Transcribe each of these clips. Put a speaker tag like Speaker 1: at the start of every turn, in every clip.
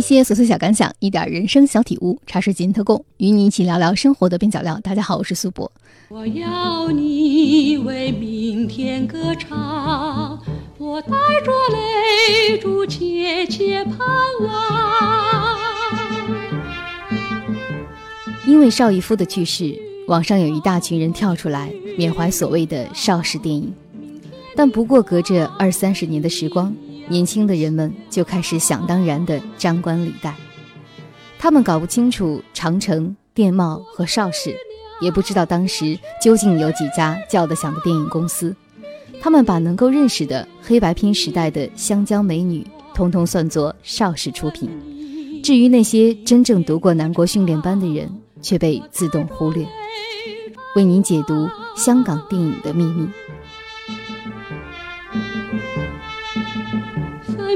Speaker 1: 一些琐碎小感想，一点人生小体悟，茶水间特供，与你一起聊聊生活的边角料。大家好，我是苏博。我要你为明天歌唱，我带着泪珠切切盼望。因为邵逸夫的去世，网上有一大群人跳出来缅怀所谓的邵氏电影，但不过隔着二三十年的时光。年轻的人们就开始想当然地张冠李戴，他们搞不清楚长城、电懋和邵氏，也不知道当时究竟有几家叫得响的电影公司。他们把能够认识的黑白片时代的湘江美女，通通算作邵氏出品。至于那些真正读过南国训练班的人，却被自动忽略。为您解读香港电影的秘密。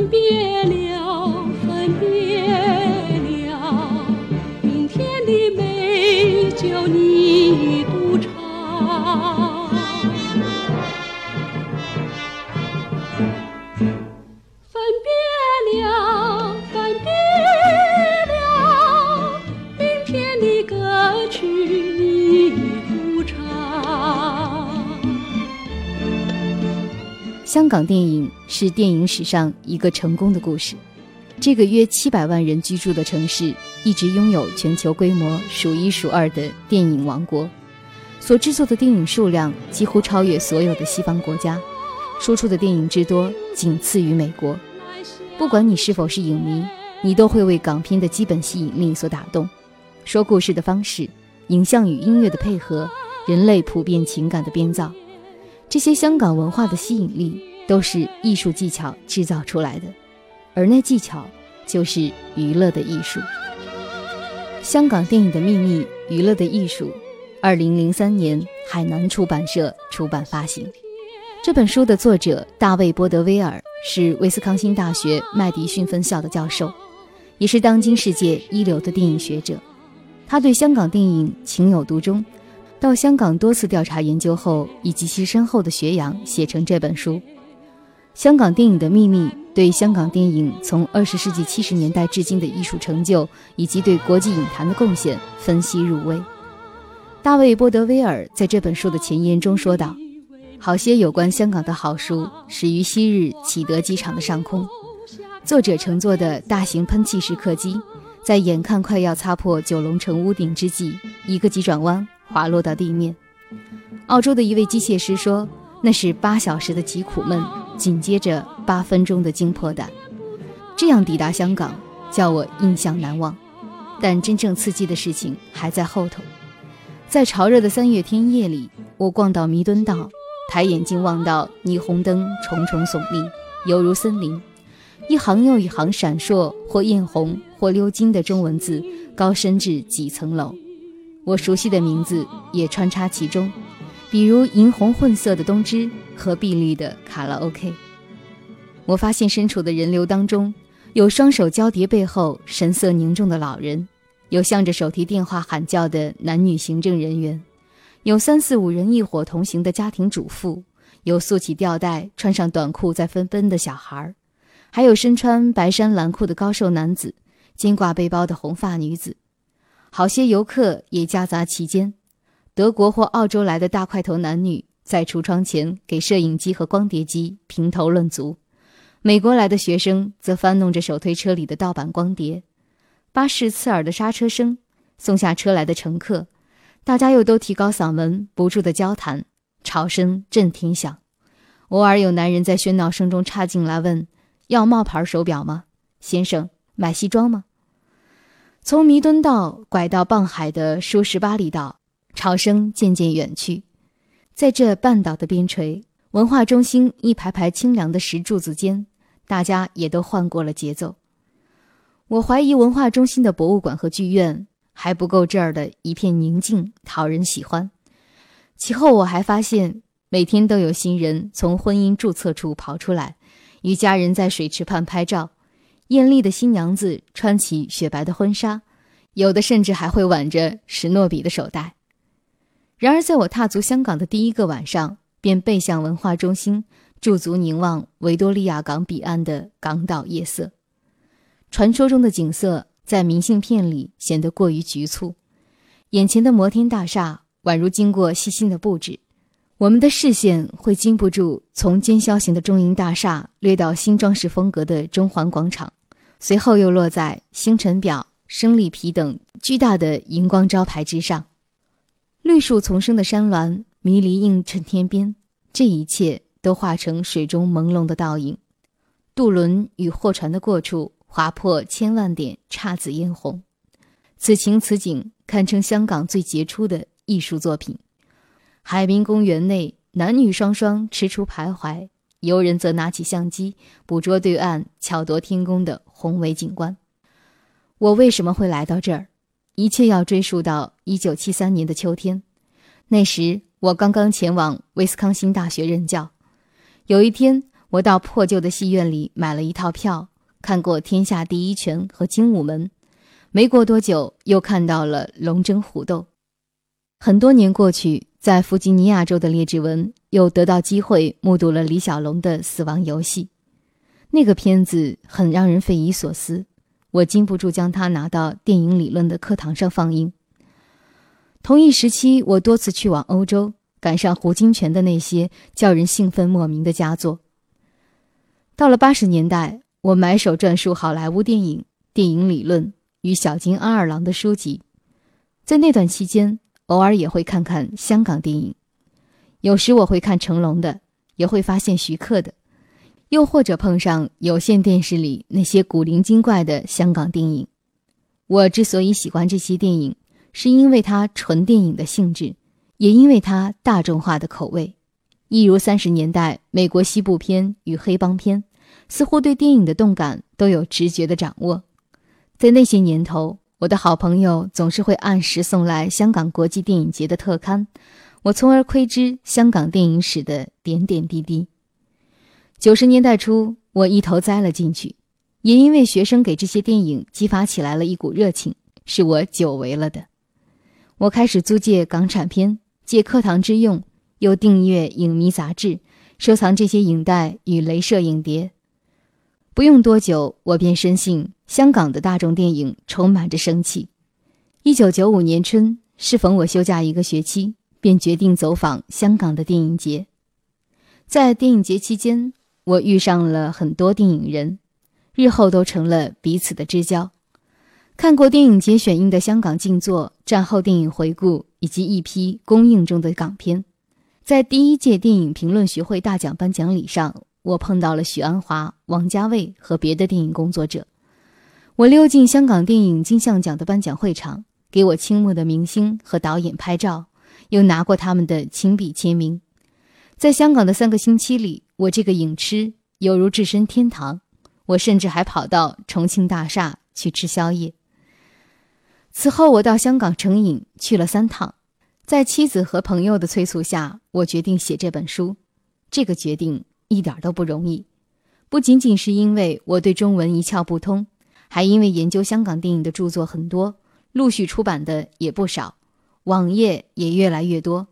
Speaker 1: 别了，分别了，明天的美酒你独唱。分别了，分别了，明天的歌曲你独唱。香港电影。是电影史上一个成功的故事。这个约七百万人居住的城市，一直拥有全球规模数一数二的电影王国，所制作的电影数量几乎超越所有的西方国家，输出的电影之多仅次于美国。不管你是否是影迷，你都会为港片的基本吸引力所打动。说故事的方式、影像与音乐的配合、人类普遍情感的编造，这些香港文化的吸引力。都是艺术技巧制造出来的，而那技巧就是娱乐的艺术。香港电影的秘密，娱乐的艺术，二零零三年海南出版社出版发行。这本书的作者大卫·波德威尔是威斯康星大学麦迪逊分校的教授，也是当今世界一流的电影学者。他对香港电影情有独钟，到香港多次调查研究后，以及其深厚的学养，写成这本书。香港电影的秘密对香港电影从二十世纪七十年代至今的艺术成就以及对国际影坛的贡献分析入微。大卫·波德威尔在这本书的前言中说道：“好些有关香港的好书始于昔日启德机场的上空，作者乘坐的大型喷气式客机，在眼看快要擦破九龙城屋顶之际，一个急转弯滑落到地面。澳洲的一位机械师说，那是八小时的疾苦闷。”紧接着八分钟的惊破胆，这样抵达香港，叫我印象难忘。但真正刺激的事情还在后头。在潮热的三月天夜里，我逛到弥敦道，抬眼睛望到霓虹灯重重耸立，犹如森林。一行又一行闪烁或艳红或鎏金的中文字，高升至几层楼。我熟悉的名字也穿插其中。比如银红混色的东芝和碧绿的卡拉 OK，我发现身处的人流当中，有双手交叠背后神色凝重的老人，有向着手提电话喊叫的男女行政人员，有三四五人一伙同行的家庭主妇，有束起吊带穿上短裤在纷奔的小孩，还有身穿白衫蓝裤的高瘦男子，肩挂背包的红发女子，好些游客也夹杂其间。德国或澳洲来的大块头男女在橱窗前给摄影机和光碟机评头论足，美国来的学生则翻弄着手推车里的盗版光碟，巴士刺耳的刹车声，送下车来的乘客，大家又都提高嗓门不住的交谈，吵声震天响。偶尔有男人在喧闹声中插进来问：“要冒牌手表吗，先生？买西装吗？”从弥敦道拐到傍海的舒适巴厘岛。潮声渐渐远去，在这半岛的边陲，文化中心一排排清凉的石柱子间，大家也都换过了节奏。我怀疑文化中心的博物馆和剧院还不够这儿的一片宁静讨人喜欢。其后我还发现，每天都有新人从婚姻注册处跑出来，与家人在水池畔拍照。艳丽的新娘子穿起雪白的婚纱，有的甚至还会挽着史诺比的手袋。然而，在我踏足香港的第一个晚上，便背向文化中心，驻足凝望维多利亚港彼岸的港岛夜色。传说中的景色在明信片里显得过于局促，眼前的摩天大厦宛如经过细心的布置。我们的视线会禁不住从尖削型的中银大厦掠到新装饰风格的中环广场，随后又落在星辰表、生理皮等巨大的荧光招牌之上。绿树丛生的山峦迷离映衬天边，这一切都化成水中朦胧的倒影。渡轮与货船的过处划破千万点姹紫嫣红，此情此景堪称香港最杰出的艺术作品。海滨公园内，男女双双踟蹰徘徊，游人则拿起相机捕捉对岸巧夺天工的宏伟景观。我为什么会来到这儿？一切要追溯到一九七三年的秋天，那时我刚刚前往威斯康星大学任教。有一天，我到破旧的戏院里买了一套票，看过《天下第一拳》和《精武门》，没过多久又看到了《龙争虎斗》。很多年过去。在弗吉尼亚州的列治文，又得到机会目睹了李小龙的《死亡游戏》，那个片子很让人匪夷所思，我禁不住将它拿到电影理论的课堂上放映。同一时期，我多次去往欧洲，赶上胡金铨的那些叫人兴奋莫名的佳作。到了八十年代，我买手转述好莱坞电影、电影理论与小金安二郎的书籍，在那段期间。偶尔也会看看香港电影，有时我会看成龙的，也会发现徐克的，又或者碰上有线电视里那些古灵精怪的香港电影。我之所以喜欢这些电影，是因为它纯电影的性质，也因为它大众化的口味。一如三十年代美国西部片与黑帮片，似乎对电影的动感都有直觉的掌握。在那些年头。我的好朋友总是会按时送来香港国际电影节的特刊，我从而窥知香港电影史的点点滴滴。九十年代初，我一头栽了进去，也因为学生给这些电影激发起来了一股热情，是我久违了的。我开始租借港产片，借课堂之用，又订阅影迷杂志，收藏这些影带与镭射影碟。不用多久，我便深信。香港的大众电影充满着生气。一九九五年春，适逢我休假一个学期，便决定走访香港的电影节。在电影节期间，我遇上了很多电影人，日后都成了彼此的知交。看过电影节选映的香港静坐、战后电影回顾以及一批公映中的港片。在第一届电影评论学会大奖颁奖礼上，我碰到了许鞍华、王家卫和别的电影工作者。我溜进香港电影金像奖的颁奖会场，给我倾慕的明星和导演拍照，又拿过他们的亲笔签名。在香港的三个星期里，我这个影痴犹如置身天堂。我甚至还跑到重庆大厦去吃宵夜。此后，我到香港成瘾去了三趟。在妻子和朋友的催促下，我决定写这本书。这个决定一点都不容易，不仅仅是因为我对中文一窍不通。还因为研究香港电影的著作很多，陆续出版的也不少，网页也越来越多。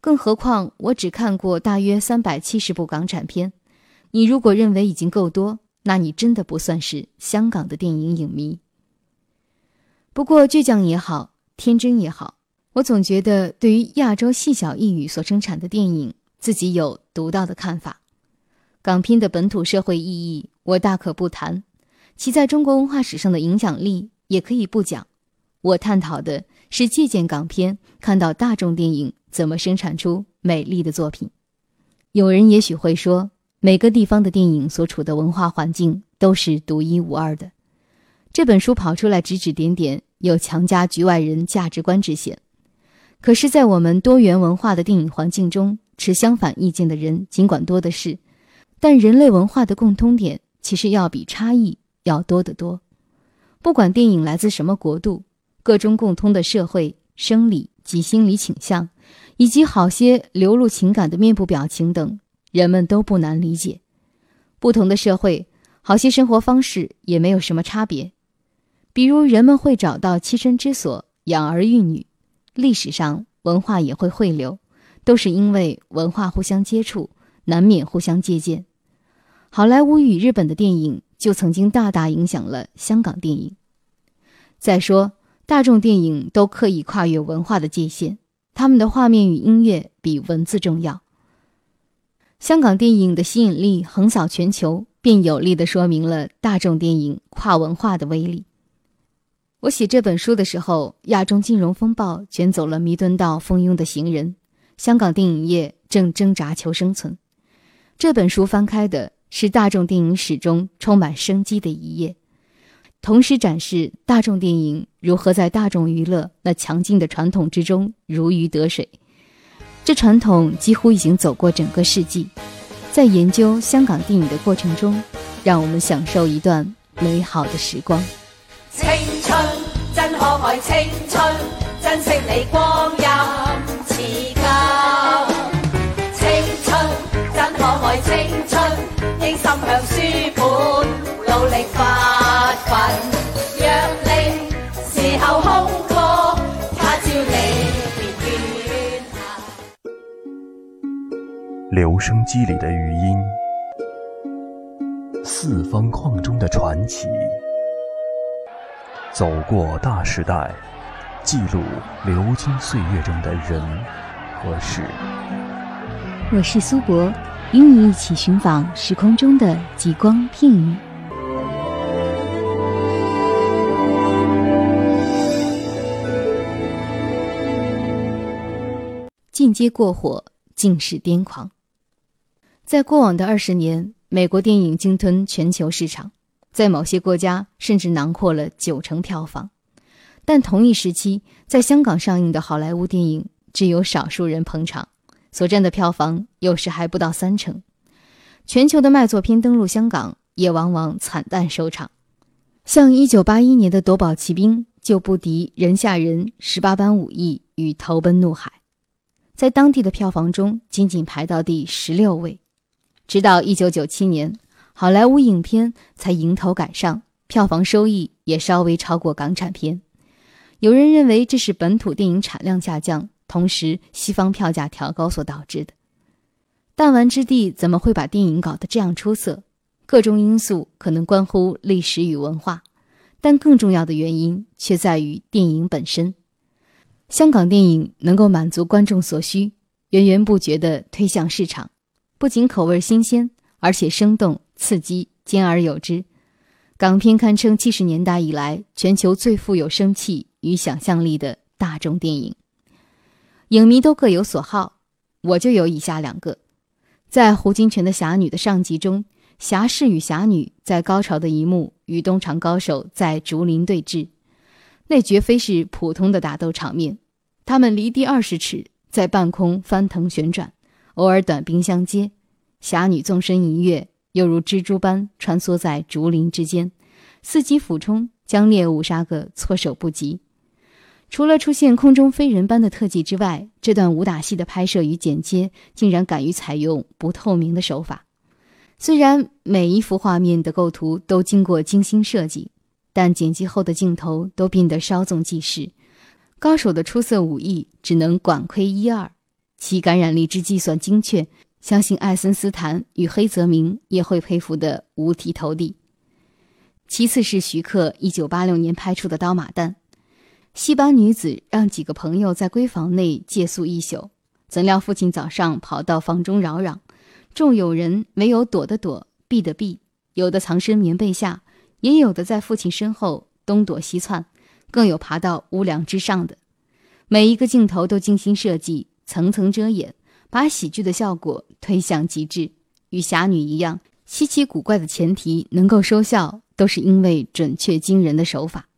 Speaker 1: 更何况我只看过大约三百七十部港产片，你如果认为已经够多，那你真的不算是香港的电影影迷。不过倔强也好，天真也好，我总觉得对于亚洲细小一隅所生产的电影，自己有独到的看法。港片的本土社会意义，我大可不谈。其在中国文化史上的影响力也可以不讲，我探讨的是借鉴港片，看到大众电影怎么生产出美丽的作品。有人也许会说，每个地方的电影所处的文化环境都是独一无二的。这本书跑出来指指点点，有强加局外人价值观之嫌。可是，在我们多元文化的电影环境中，持相反意见的人尽管多的是，但人类文化的共通点其实要比差异。要多得多，不管电影来自什么国度，各中共通的社会、生理及心理倾向，以及好些流露情感的面部表情等，人们都不难理解。不同的社会，好些生活方式也没有什么差别。比如，人们会找到栖身之所，养儿育女；历史上文化也会汇流，都是因为文化互相接触，难免互相借鉴。好莱坞与日本的电影。就曾经大大影响了香港电影。再说，大众电影都刻意跨越文化的界限，他们的画面与音乐比文字重要。香港电影的吸引力横扫全球，便有力地说明了大众电影跨文化的威力。我写这本书的时候，亚中金融风暴卷走了弥敦道蜂拥的行人，香港电影业正挣扎求生存。这本书翻开的是大众电影史中充满生机的一页，同时展示大众电影如何在大众娱乐那强劲的传统之中如鱼得水。这传统几乎已经走过整个世纪。在研究香港电影的过程中，让我们享受一段美好的时光。青春真可爱，青春珍惜你光阴似金。青春真可爱，青春应心向书
Speaker 2: 留声机里的余音，四方框中的传奇。走过大时代，记录流金岁月中的人和事。
Speaker 1: 我是苏博，与你一起寻访时空中的极光片语。进阶过火，尽是癫狂。在过往的二十年，美国电影鲸吞全球市场。在某些国家甚至囊括了九成票房，但同一时期在香港上映的好莱坞电影只有少数人捧场，所占的票房有时还不到三成。全球的卖座片登陆香港也往往惨淡收场，像1981年的《夺宝奇兵》就不敌《人吓人》《十八般武艺》与《投奔怒海》，在当地的票房中仅仅排到第十六位。直到1997年。好莱坞影片才迎头赶上，票房收益也稍微超过港产片。有人认为这是本土电影产量下降，同时西方票价调高所导致的。弹丸之地怎么会把电影搞得这样出色？各种因素可能关乎历史与文化，但更重要的原因却在于电影本身。香港电影能够满足观众所需，源源不绝地推向市场，不仅口味新鲜，而且生动。刺激，兼而有之。港片堪称七十年代以来全球最富有生气与想象力的大众电影。影迷都各有所好，我就有以下两个：在胡金铨的《侠女》的上集中，侠士与侠女在高潮的一幕与东厂高手在竹林对峙，那绝非是普通的打斗场面。他们离地二十尺，在半空翻腾旋转，偶尔短兵相接，侠女纵身一跃。犹如蜘蛛般穿梭在竹林之间，伺机俯冲，将猎物杀个措手不及。除了出现空中飞人般的特技之外，这段武打戏的拍摄与剪接竟然敢于采用不透明的手法。虽然每一幅画面的构图都经过精心设计，但剪辑后的镜头都变得稍纵即逝。高手的出色武艺只能管窥一二，其感染力之计算精确。相信艾森斯坦与黑泽明也会佩服得五体投地。其次是徐克一九八六年拍出的《刀马旦》，戏班女子让几个朋友在闺房内借宿一宿，怎料父亲早上跑到房中扰攘，众友人没有躲的躲，避的避，有的藏身棉被下，也有的在父亲身后东躲西窜，更有爬到屋梁之上的。每一个镜头都精心设计，层层遮掩。把喜剧的效果推向极致，与侠女一样，稀奇古怪的前提能够收效，都是因为准确惊人的手法。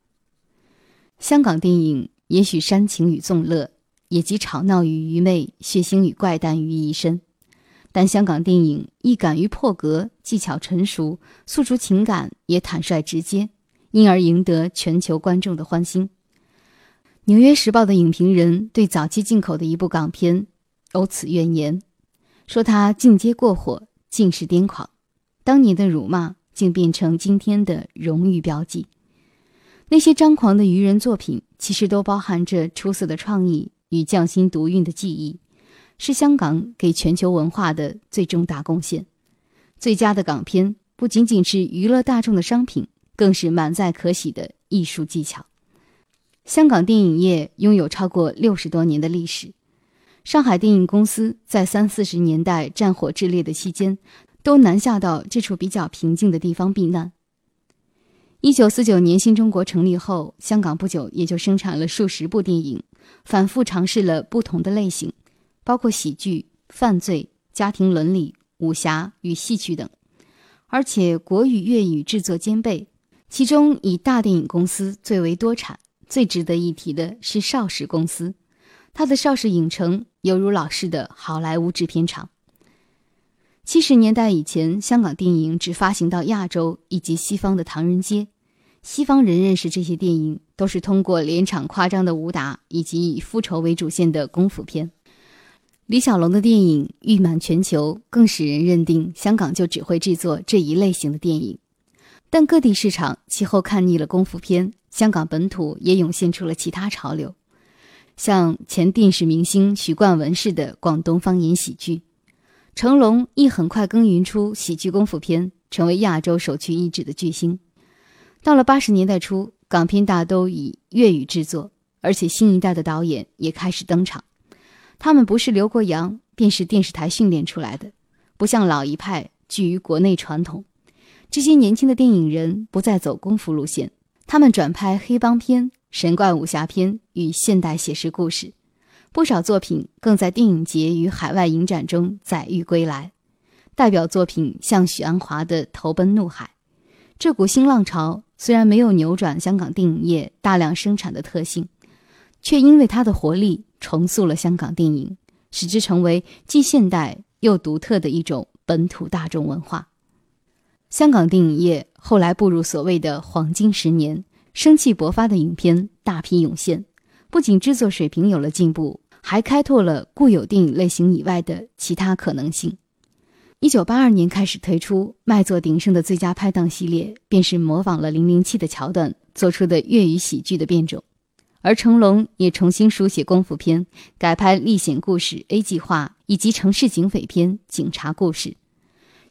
Speaker 1: 香港电影也许煽情与纵乐，也集吵闹与愚昧、血腥与怪诞于一身，但香港电影亦敢于破格，技巧成熟，诉诸情感也坦率直接，因而赢得全球观众的欢心。《纽约时报》的影评人对早期进口的一部港片。有此怨言，说他进阶过火，尽是癫狂。当年的辱骂，竟变成今天的荣誉标记。那些张狂的愚人作品，其实都包含着出色的创意与匠心独运的技艺，是香港给全球文化的最重大贡献。最佳的港片，不仅仅是娱乐大众的商品，更是满载可喜的艺术技巧。香港电影业拥有超过六十多年的历史。上海电影公司在三四十年代战火炽烈的期间，都南下到这处比较平静的地方避难。一九四九年新中国成立后，香港不久也就生产了数十部电影，反复尝试了不同的类型，包括喜剧、犯罪、家庭伦理、武侠与戏曲等，而且国语、粤语制作兼备。其中以大电影公司最为多产。最值得一提的是邵氏公司。他的邵氏影城犹如老式的好莱坞制片厂。七十年代以前，香港电影只发行到亚洲以及西方的唐人街，西方人认识这些电影都是通过连场夸张的武打以及以复仇为主线的功夫片。李小龙的电影誉满全球，更使人认定香港就只会制作这一类型的电影。但各地市场其后看腻了功夫片，香港本土也涌现出了其他潮流。像前电视明星许冠文式的广东方言喜剧，成龙亦很快耕耘出喜剧功夫片，成为亚洲首屈一指的巨星。到了八十年代初，港片大都以粤语制作，而且新一代的导演也开始登场。他们不是留过洋，便是电视台训练出来的，不像老一派拘于国内传统。这些年轻的电影人不再走功夫路线，他们转拍黑帮片。神怪武侠片与现代写实故事，不少作品更在电影节与海外影展中载誉归来。代表作品像许鞍华的《投奔怒海》，这股新浪潮虽然没有扭转香港电影业大量生产的特性，却因为它的活力重塑了香港电影，使之成为既现代又独特的一种本土大众文化。香港电影业后来步入所谓的黄金十年。生气勃发的影片大批涌现，不仅制作水平有了进步，还开拓了固有电影类型以外的其他可能性。一九八二年开始推出卖座鼎盛的最佳拍档系列，便是模仿了《零零七》的桥段做出的粤语喜剧的变种。而成龙也重新书写功夫片，改拍《历险故事》A 计划以及城市警匪片《警察故事》。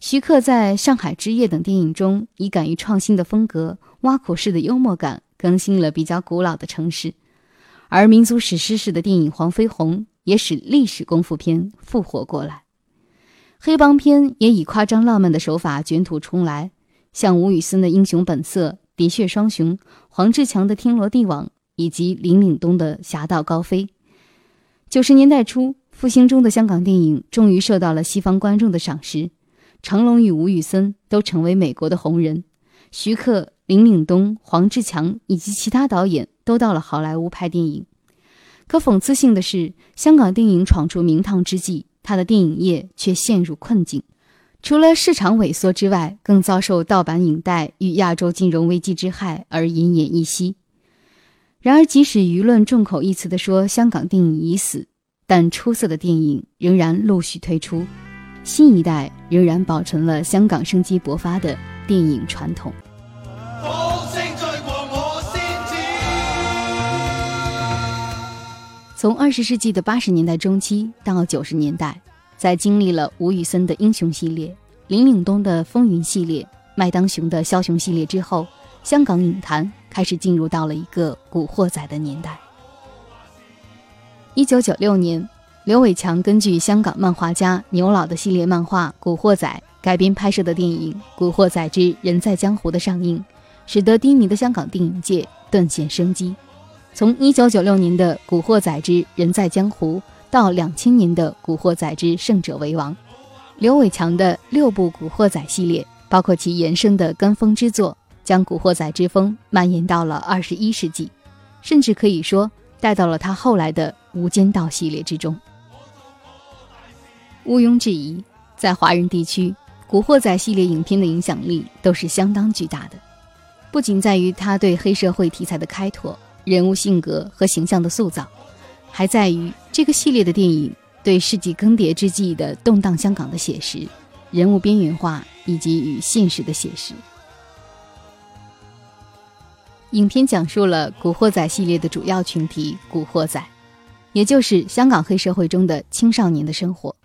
Speaker 1: 徐克在上海之夜等电影中，以敢于创新的风格、挖苦式的幽默感，更新了比较古老的城市；而民族史诗式的电影《黄飞鸿》也使历史功夫片复活过来。黑帮片也以夸张浪漫的手法卷土重来，像吴宇森的《英雄本色》《喋血双雄》，黄志强的《天罗地网》，以及林岭东的《侠盗高飞》。九十年代初，复兴中的香港电影终于受到了西方观众的赏识。成龙与吴宇森都成为美国的红人，徐克、林岭东、黄志强以及其他导演都到了好莱坞拍电影。可讽刺性的是，香港电影闯出名堂之际，他的电影业却陷入困境。除了市场萎缩之外，更遭受盗版影带与亚洲金融危机之害而奄奄一息。然而，即使舆论众口一词地说香港电影已死，但出色的电影仍然陆续推出。新一代仍然保存了香港生机勃发的电影传统。从二十世纪的八十年代中期到九十年代，在经历了吴宇森的英雄系列、林岭东的风云系列、麦当雄的枭雄系列之后，香港影坛开始进入到了一个古惑仔的年代。一九九六年。刘伟强根据香港漫画家牛老的系列漫画《古惑仔》改编拍摄的电影《古惑仔之人在江湖》的上映，使得低迷的香港电影界顿现生机。从1996年的《古惑仔之人在江湖》到2000年的《古惑仔之胜者为王》，刘伟强的六部《古惑仔》系列，包括其延伸的跟风之作，将古惑仔之风蔓延到了21世纪，甚至可以说带到了他后来的《无间道》系列之中。毋庸置疑，在华人地区，《古惑仔》系列影片的影响力都是相当巨大的。不仅在于他对黑社会题材的开拓、人物性格和形象的塑造，还在于这个系列的电影对世纪更迭之际的动荡香港的写实、人物边缘化以及与现实的写实。影片讲述了《古惑仔》系列的主要群体——古惑仔，也就是香港黑社会中的青少年的生活。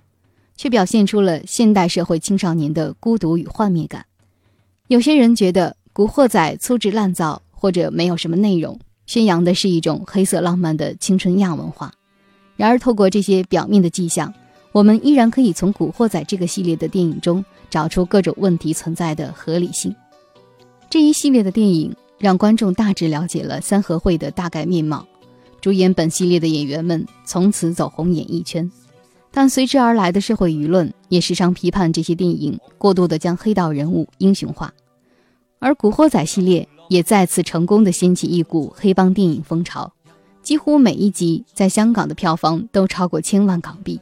Speaker 1: 却表现出了现代社会青少年的孤独与幻灭感。有些人觉得《古惑仔》粗制滥造或者没有什么内容，宣扬的是一种黑色浪漫的青春亚文化。然而，透过这些表面的迹象，我们依然可以从《古惑仔》这个系列的电影中找出各种问题存在的合理性。这一系列的电影让观众大致了解了三合会的大概面貌，主演本系列的演员们从此走红演艺圈。但随之而来的社会舆论也时常批判这些电影过度的将黑道人物英雄化，而《古惑仔》系列也再次成功的掀起一股黑帮电影风潮。几乎每一集在香港的票房都超过千万港币，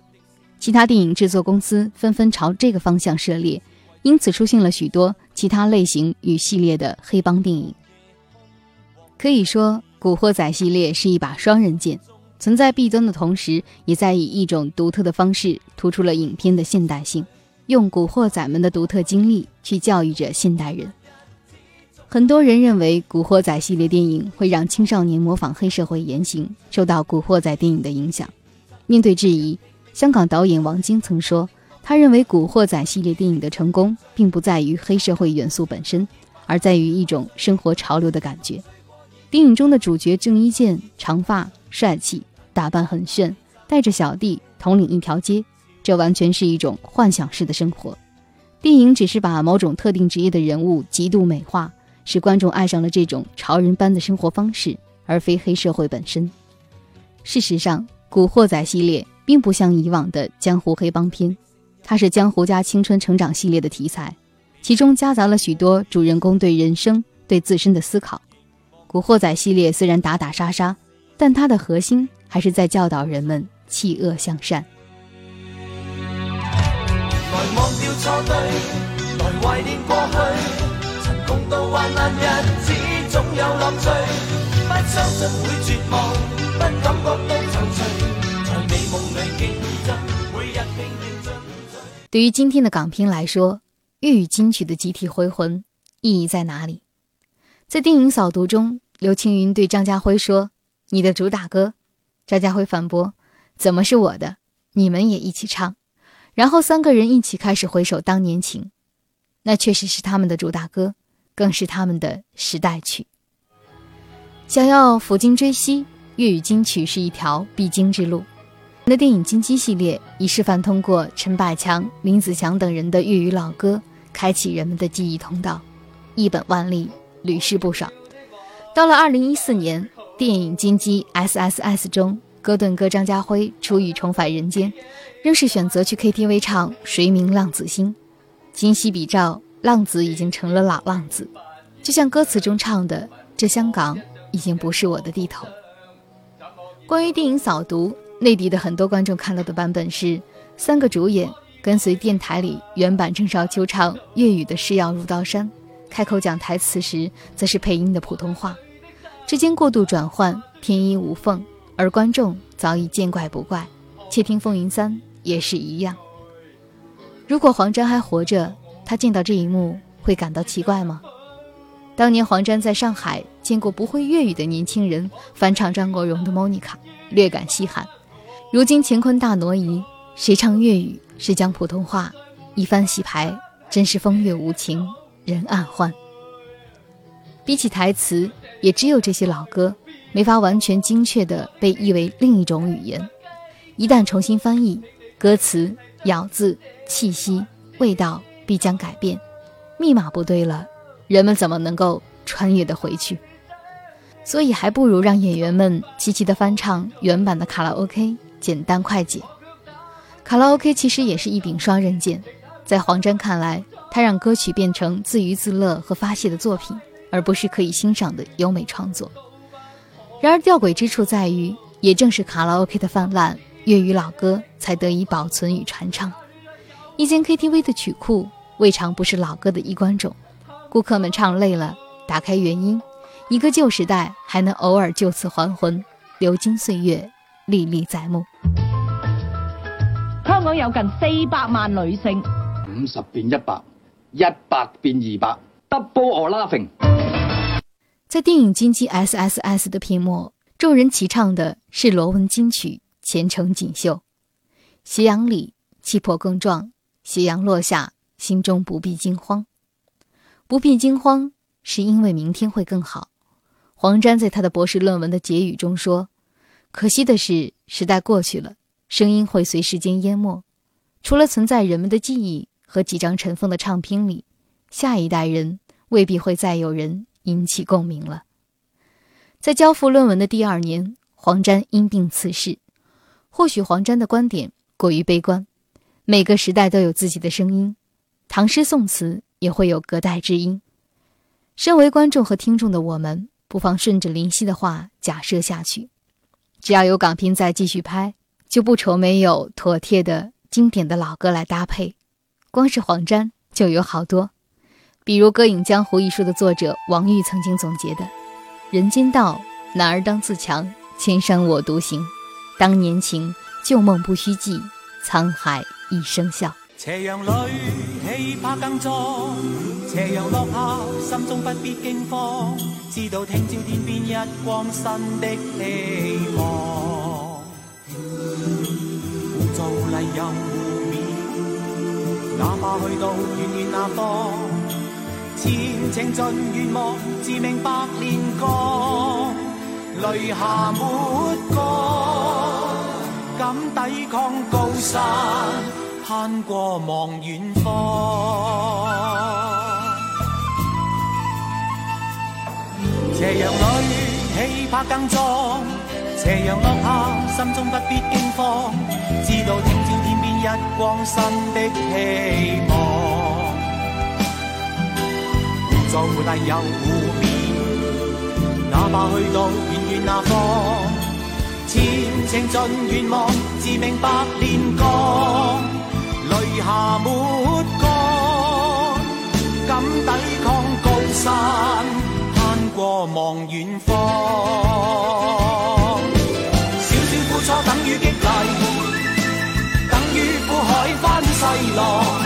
Speaker 1: 其他电影制作公司纷纷朝这个方向涉猎，因此出现了许多其他类型与系列的黑帮电影。可以说，《古惑仔》系列是一把双刃剑，存在弊端的同时，也在以一种独特的方式突出了影片的现代性，用古惑仔们的独特经历去教育着现代人。很多人认为《古惑仔》系列电影会让青少年模仿黑社会言行，受到《古惑仔》电影的影响。面对质疑，香港导演王晶曾说：“他认为《古惑仔》系列电影的成功，并不在于黑社会元素本身，而在于一种生活潮流的感觉。电影中的主角郑伊健长发、帅气，打扮很炫，带着小弟统领一条街，这完全是一种幻想式的生活。电影只是把某种特定职业的人物极度美化。”使观众爱上了这种潮人般的生活方式，而非黑社会本身。事实上，《古惑仔》系列并不像以往的江湖黑帮片，它是江湖加青春成长系列的题材，其中夹杂了许多主人公对人生、对自身的思考。《古惑仔》系列虽然打打杀杀，但它的核心还是在教导人们弃恶向善。对，来怀念过去。对于今天的港片来说，粤语金曲的集体回魂意义在哪里？在电影扫毒中，刘青云对张家辉说：“你的主打歌。”张家辉反驳：“怎么是我的？你们也一起唱。”然后三个人一起开始回首当年情，那确实是他们的主打歌。更是他们的时代曲。想要抚今追昔，粤语金曲是一条必经之路。那电影金鸡系列已示范通过陈百强、林子祥等人的粤语老歌，开启人们的记忆通道，一本万利，屡试不爽。到了二零一四年，电影金鸡 S S S 中，哥顿哥张家辉出狱重返人间，仍是选择去 K T V 唱《谁明浪子心》，今昔比照。浪子已经成了老浪子，就像歌词中唱的：“这香港已经不是我的地头。”关于电影《扫毒》，内地的很多观众看到的版本是三个主演跟随电台里原版郑少秋唱粤语的“誓要如刀山”，开口讲台词时则是配音的普通话，之间过度转换，天衣无缝，而观众早已见怪不怪。窃听风云三也是一样。如果黄沾还活着。他见到这一幕会感到奇怪吗？当年黄沾在上海见过不会粤语的年轻人翻唱张国荣的《莫妮卡》，略感稀罕。如今乾坤大挪移，谁唱粤语，谁讲普通话，一番洗牌，真是风月无情人暗换。比起台词，也只有这些老歌没法完全精确地被译为另一种语言。一旦重新翻译，歌词、咬字、气息、味道。必将改变，密码不对了，人们怎么能够穿越的回去？所以还不如让演员们齐齐的翻唱原版的卡拉 OK，简单快捷。卡拉 OK 其实也是一柄双刃剑，在黄沾看来，他让歌曲变成自娱自乐和发泄的作品，而不是可以欣赏的优美创作。然而吊诡之处在于，也正是卡拉 OK 的泛滥，粤语老歌才得以保存与传唱。一间 KTV 的曲库未尝不是老歌的衣冠冢，顾客们唱累了，打开原音，一个旧时代还能偶尔就此还魂，流金岁月，历历在目。
Speaker 3: 香港有近四百万女性，
Speaker 4: 五十变一百，一百变二百，double or laughing。
Speaker 1: 在电影《金鸡 S S S》的片末，众人齐唱的是罗文金曲《前程锦绣》，斜阳里气魄更壮。斜阳落下，心中不必惊慌。不必惊慌，是因为明天会更好。黄沾在他的博士论文的结语中说：“可惜的是，时代过去了，声音会随时间淹没，除了存在人们的记忆和几张尘封的唱片里，下一代人未必会再有人引起共鸣了。”在交付论文的第二年，黄沾因病辞世。或许黄沾的观点过于悲观。每个时代都有自己的声音，唐诗宋词也会有隔代之音。身为观众和听众的我们，不妨顺着林夕的话假设下去：只要有港片再继续拍，就不愁没有妥帖的经典的老歌来搭配。光是黄沾就有好多，比如《歌影江湖》一书的作者王玉曾经总结的。人间道，男儿当自强，千山我独行。当年情，旧梦不须记，沧海一声笑。
Speaker 5: 斜阳里，气魄更壮。斜阳落下，心中不必惊慌。知道听朝天边一光新的希望。污糟泥又污面，哪怕去到远远那方。前程尽愿望，自命百年光，泪下没干，敢抵抗高山，攀过望远方。斜阳里，气魄更壮，斜阳落下，心中不必惊慌，知道听朝天边一光新的希望。做泥又湖面，哪怕去到远远那方，前程尽愿望，自命百炼钢，泪下没干，敢抵抗高山，攀过望远方。少少苦楚等于激励，等于苦海翻细浪。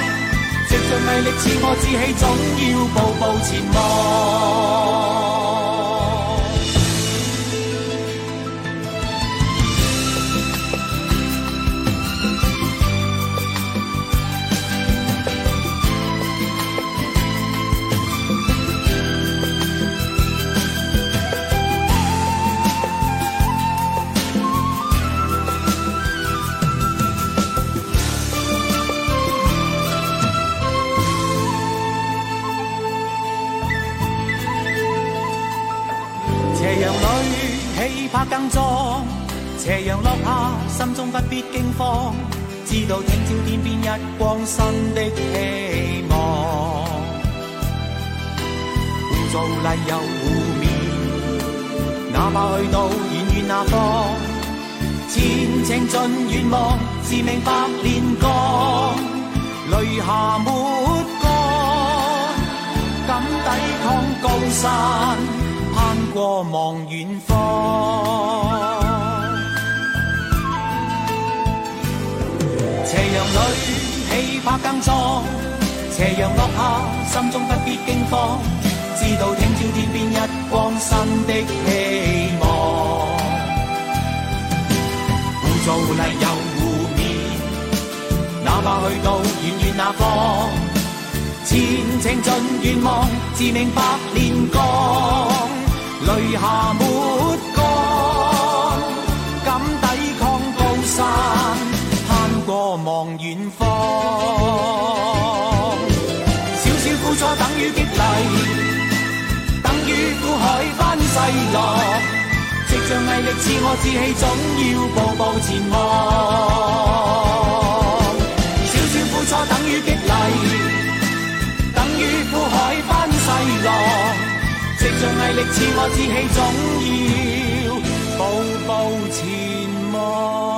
Speaker 5: 藉着毅力，自我志气，总要步步前望。心中不必惊慌，知道听朝天边一光新的希望。污糟泥又污面，哪怕去到远远那方，前程尽愿望，自命百炼钢，泪下没干，敢抵抗高山。攀过望远方，斜阳里气魄更壮，斜阳落下，心中不必惊慌，知道听朝天边一光新的希望。污糟泥又污面，哪怕去到远远那方，前程尽愿望，自命百炼钢。泪下没干，敢抵抗高山，望远方。少少苦楚等于激励，等于苦海翻细浪。藉着毅力，自我志气，总要步步前望。少少苦楚等于激励，等于苦海翻细浪。藉着毅力，自我志气，总要步步前望。